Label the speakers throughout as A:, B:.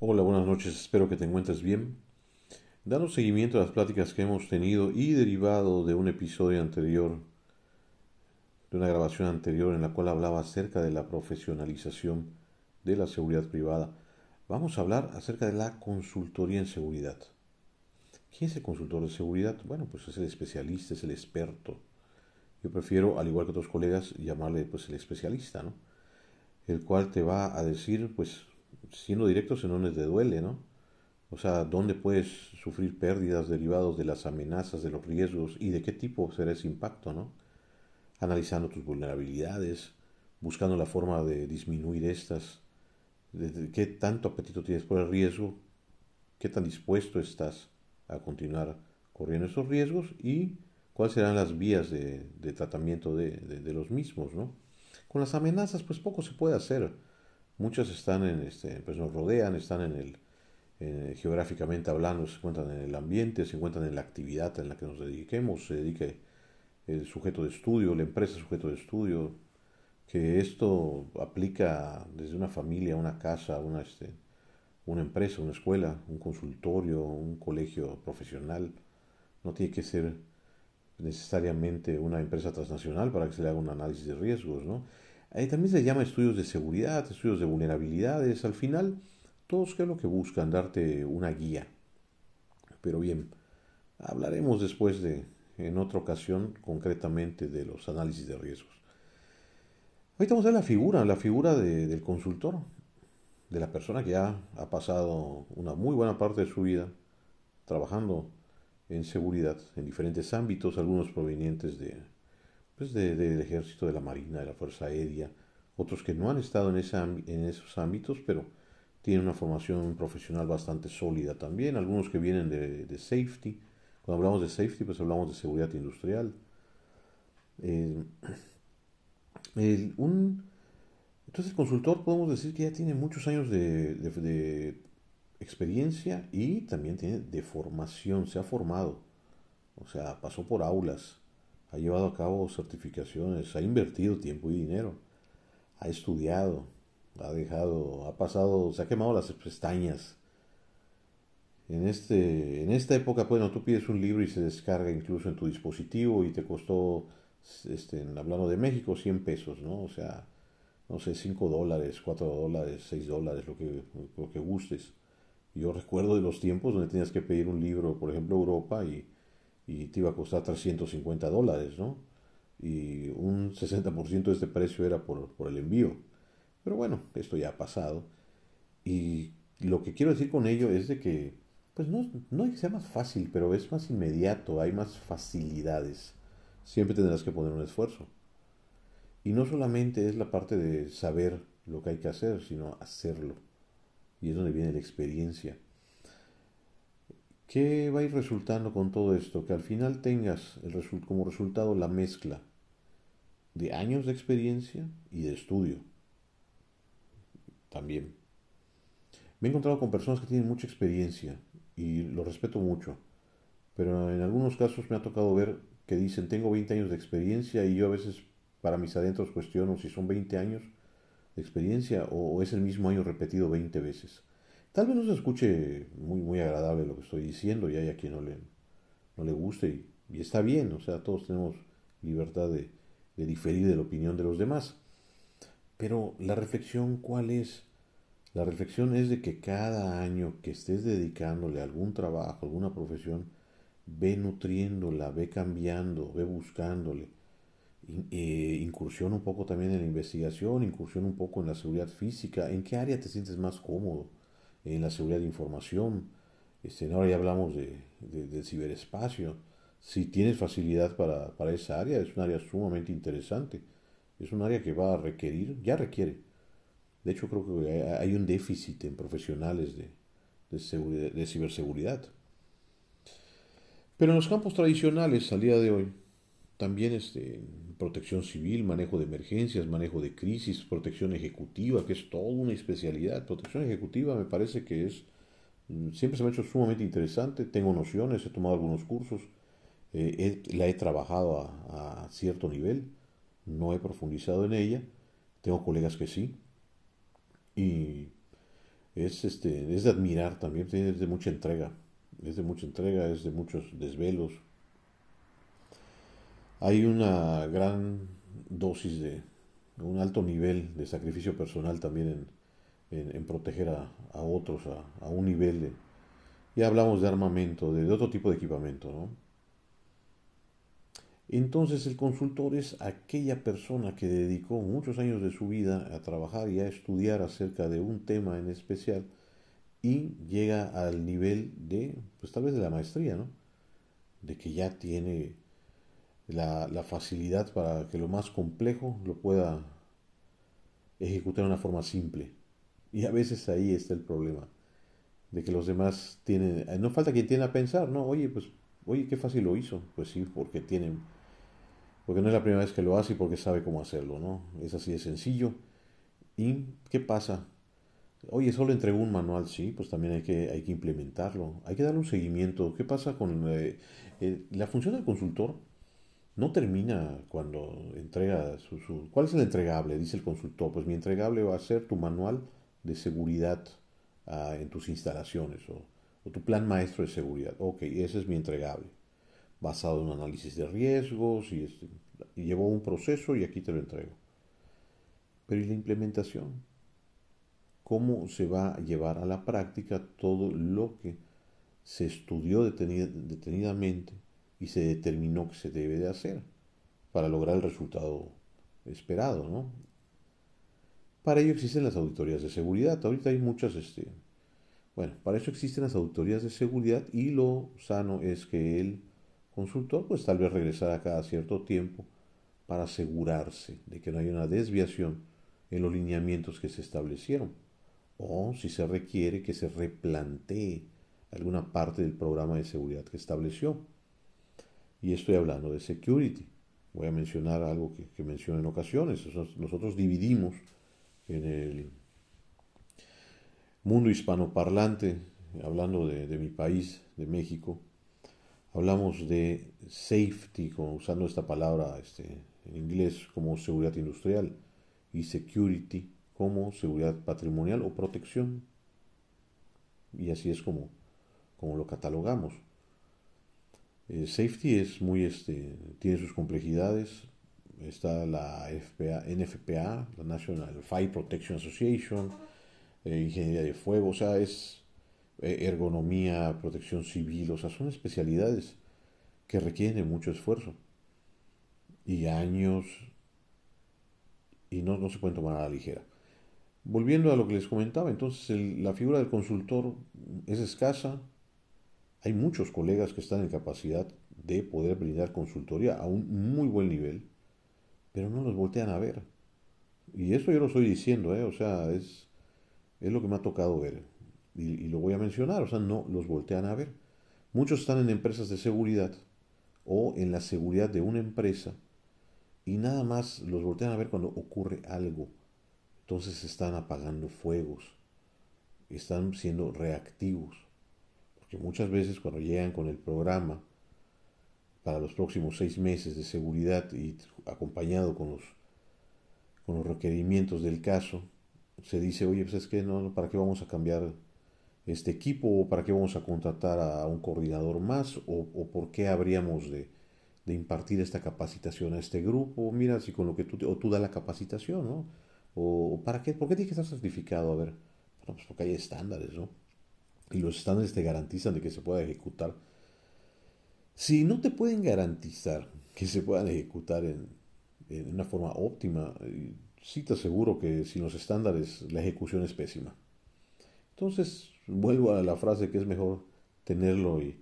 A: Hola, buenas noches, espero que te encuentres bien. Dando seguimiento a las pláticas que hemos tenido y derivado de un episodio anterior, de una grabación anterior en la cual hablaba acerca de la profesionalización de la seguridad privada, vamos a hablar acerca de la consultoría en seguridad. ¿Quién es el consultor de seguridad? Bueno, pues es el especialista, es el experto. Yo prefiero, al igual que otros colegas, llamarle pues el especialista, ¿no? El cual te va a decir, pues, siendo directos en donde te duele, ¿no? O sea, dónde puedes sufrir pérdidas derivados de las amenazas, de los riesgos y de qué tipo será ese impacto, ¿no? Analizando tus vulnerabilidades, buscando la forma de disminuir estas, de qué tanto apetito tienes por el riesgo, qué tan dispuesto estás a continuar corriendo esos riesgos y cuáles serán las vías de, tratamiento de, de, los mismos, ¿no? Con las amenazas, pues poco se puede hacer Muchas están en este, pues nos rodean, están en el, geográficamente hablando, se encuentran en el ambiente, se encuentran en la actividad en la que nos dediquemos, se dedique el sujeto de estudio, la empresa sujeto de estudio, que esto aplica desde una familia, una casa, una, este, una empresa, una escuela, un consultorio, un colegio profesional. No tiene que ser necesariamente una empresa transnacional para que se le haga un análisis de riesgos, ¿no? También se llama estudios de seguridad, estudios de vulnerabilidades. Al final, todos qué es lo que buscan, darte una guía. Pero bien, hablaremos después de, en otra ocasión, concretamente de los análisis de riesgos. Ahorita vamos a ver la figura, la figura del consultor, de la persona que ya ha pasado una muy buena parte de su vida trabajando en seguridad en diferentes ámbitos, algunos provenientes de pues del ejército, de la marina, de la fuerza aérea, otros que no han estado en, en esos ámbitos, pero tienen una formación profesional bastante sólida también, algunos que vienen de, safety, cuando hablamos de safety, pues hablamos de seguridad industrial. Eh, un, entonces el consultor podemos decir que ya tiene muchos años de, de, experiencia y también tiene de formación, se ha formado, o sea, pasó por aulas, ha llevado a cabo certificaciones, ha invertido tiempo y dinero, ha estudiado, ha dejado, ha pasado, se ha quemado las pestañas. En, este, en esta época, bueno, tú pides un libro y se descarga incluso en tu dispositivo y te costó, este, hablando de México, 100 pesos, ¿no? O sea, no sé, 5 dólares, 4 dólares, 6 dólares, lo que, lo que gustes. Yo recuerdo de los tiempos donde tenías que pedir un libro, por ejemplo, Europa, y y te iba a costar 350 dólares, ¿no? Y un 60% de este precio era por, el envío. Pero bueno, esto ya ha pasado. Y lo que quiero decir con ello es de que, pues no, no es que sea más fácil, pero es más inmediato, hay más facilidades. Siempre tendrás que poner un esfuerzo. Y no solamente es la parte de saber lo que hay que hacer, sino hacerlo. Y es donde viene la experiencia. ¿Qué va a ir resultando con todo esto? Que al final tengas como resultado la mezcla de años de experiencia y de estudio. También. Me he encontrado con personas que tienen mucha experiencia y lo respeto mucho, pero en algunos casos me ha tocado ver que dicen tengo 20 años de experiencia y yo a veces para mis adentros cuestiono si son 20 años de experiencia o es el mismo año repetido 20 veces. Tal vez no se escuche muy, muy agradable lo que estoy diciendo y hay a quien no le, no le guste y, está bien, o sea, todos tenemos libertad de, de diferir de la opinión de los demás. Pero la reflexión, ¿cuál es? La reflexión es de que cada año que estés dedicándole a algún trabajo, alguna profesión, ve nutriéndola, ve cambiando, ve buscándole. Eh, incursión un poco también en la investigación, incursión un poco en la seguridad física. ¿En qué área te sientes más cómodo? En la seguridad de información. Este, ahora ya hablamos de, del ciberespacio. Si tienes facilidad para, para, esa área, es un área sumamente interesante. Es un área que va a requerir, ya requiere. De hecho, creo que hay un déficit en profesionales de, de, de ciberseguridad. Pero en los campos tradicionales, al día de hoy, también este, protección civil, manejo de emergencias, manejo de crisis, protección ejecutiva, que es toda una especialidad. Protección ejecutiva me parece que es, mm, siempre se me ha hecho sumamente interesante, tengo nociones, he tomado algunos cursos, eh, la he trabajado a, cierto nivel, no he profundizado en ella, tengo colegas que sí, y es, este, es de admirar también, es de mucha entrega, es de mucha entrega, es de muchos desvelos. Hay una gran dosis de, un alto nivel de sacrificio personal también en, proteger a, otros a, un nivel ya hablamos de armamento, de, de otro tipo de equipamiento, ¿no? Entonces el consultor es aquella persona que dedicó muchos años de su vida a trabajar y a estudiar acerca de un tema en especial y llega al nivel de, pues tal vez de la maestría, ¿no? De que ya tiene la, la facilidad para que lo más complejo lo pueda ejecutar de una forma simple. Y a veces ahí está el problema, de que los demás tienen, no falta quien tiene a pensar, ¿no? Oye, pues, oye, qué fácil lo hizo. Pues sí, porque tienen porque no es la primera vez que lo hace y porque sabe cómo hacerlo, ¿no? Es así de sencillo. ¿Y qué pasa? Oye, solo entregó un manual, sí, pues también hay que, hay que implementarlo, hay que darle un seguimiento. ¿Qué pasa con eh, eh, la función del consultor? No termina cuando entrega su, ¿Cuál es el entregable? Dice el consultor. Pues mi entregable va a ser tu manual de seguridad ah, en tus instalaciones o, tu plan maestro de seguridad. Ok, ese es mi entregable basado en un análisis de riesgos y, este, un proceso y aquí te lo entrego. Pero ¿y la implementación? ¿Cómo se va a llevar a la práctica todo lo que se estudió detenidamente y se determinó que se debe de hacer para lograr el resultado esperado, ¿no? Para ello existen las auditorías de seguridad. Ahorita hay muchas, este, bueno, para eso existen las auditorías de seguridad y lo sano es que el consultor, pues tal vez regresará cada cierto tiempo para asegurarse de que no haya una desviación en los lineamientos que se establecieron, o si se requiere que se replantee alguna parte del programa de seguridad que estableció. Y estoy hablando de security. Voy a mencionar algo que, que menciono en ocasiones. Nosotros dividimos en el mundo hispanoparlante, hablando de, de mi país, de México, Hablamos de safety, usando esta palabra este, en inglés como seguridad industrial, y security como seguridad patrimonial o protección. Y así es como, como lo catalogamos. Eh, safety es muy, este, tiene sus complejidades. Está la NFPA, la National Fire Protection Association, eh, ingeniería de fuego, o sea, es eh, ergonomía, protección civil, o sea, son especialidades que requieren mucho esfuerzo y años y no, no se pueden tomar a la ligera. Volviendo a lo que les comentaba, entonces la figura del consultor es escasa. Hay muchos colegas que están en capacidad de poder brindar consultoría a un muy buen nivel, pero no los voltean a ver. Y eso yo lo estoy diciendo, ¿eh? o sea, es, es lo que me ha tocado ver y, lo voy a mencionar, o sea, no los voltean a ver. Muchos están en empresas de seguridad o en la seguridad de una empresa y nada más los voltean a ver cuando ocurre algo. Entonces están apagando fuegos, están siendo reactivos, porque muchas veces cuando llegan con el programa para los próximos seis meses de seguridad y acompañado con los, con los requerimientos del caso, se dice, oye, pues es que no, ¿para qué vamos a cambiar este equipo, para qué vamos a contratar a un coordinador más o, por qué habríamos de, impartir esta capacitación a este grupo. Mira, si con lo que tú, o tú das la capacitación, ¿no? O, para qué, ¿por qué tiene que estar certificado? A ver, pues porque hay estándares, ¿no? Y los estándares te garantizan de que se pueda ejecutar. Si no te pueden garantizar que se puedan ejecutar en, una forma óptima, eh, sí te aseguro que sin los estándares la ejecución es pésima. Entonces, vuelvo a la frase que es mejor tenerlo y,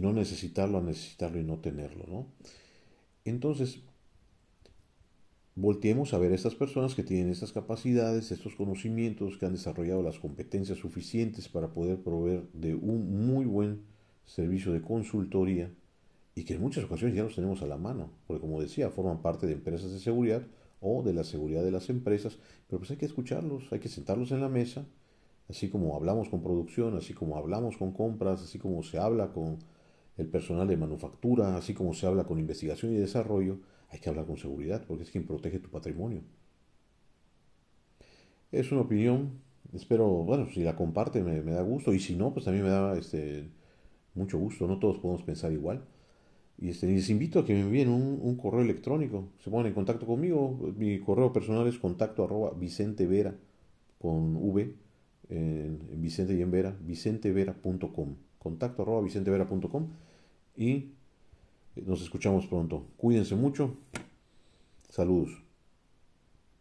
A: no necesitarlo a necesitarlo y no tenerlo, ¿no? Entonces, volteemos a ver a estas personas que tienen estas capacidades, estos conocimientos, que han desarrollado las competencias suficientes para poder proveer de un muy buen servicio de consultoría y que en muchas ocasiones ya los tenemos a la mano, porque como decía, forman parte de empresas de seguridad o de la seguridad de las empresas, pero pues hay que escucharlos, hay que sentarlos en la mesa así como hablamos con producción, así como hablamos con compras, así como se habla con el personal de manufactura, así como se habla con investigación y desarrollo, hay que hablar con seguridad, porque es quien protege tu patrimonio. Es una opinión, espero, bueno, si la comparte me, da gusto y si no, pues también me da este, mucho gusto, no todos podemos pensar igual. Y este, les invito a que me envíen un, correo electrónico, se pongan en contacto conmigo. Mi correo personal es contacto arroba Vicente Vera con V en, Vicente y en Vera, vicentevera.com. Contacto arroba vicentevera.com y nos escuchamos pronto. Cuídense mucho. Saludos.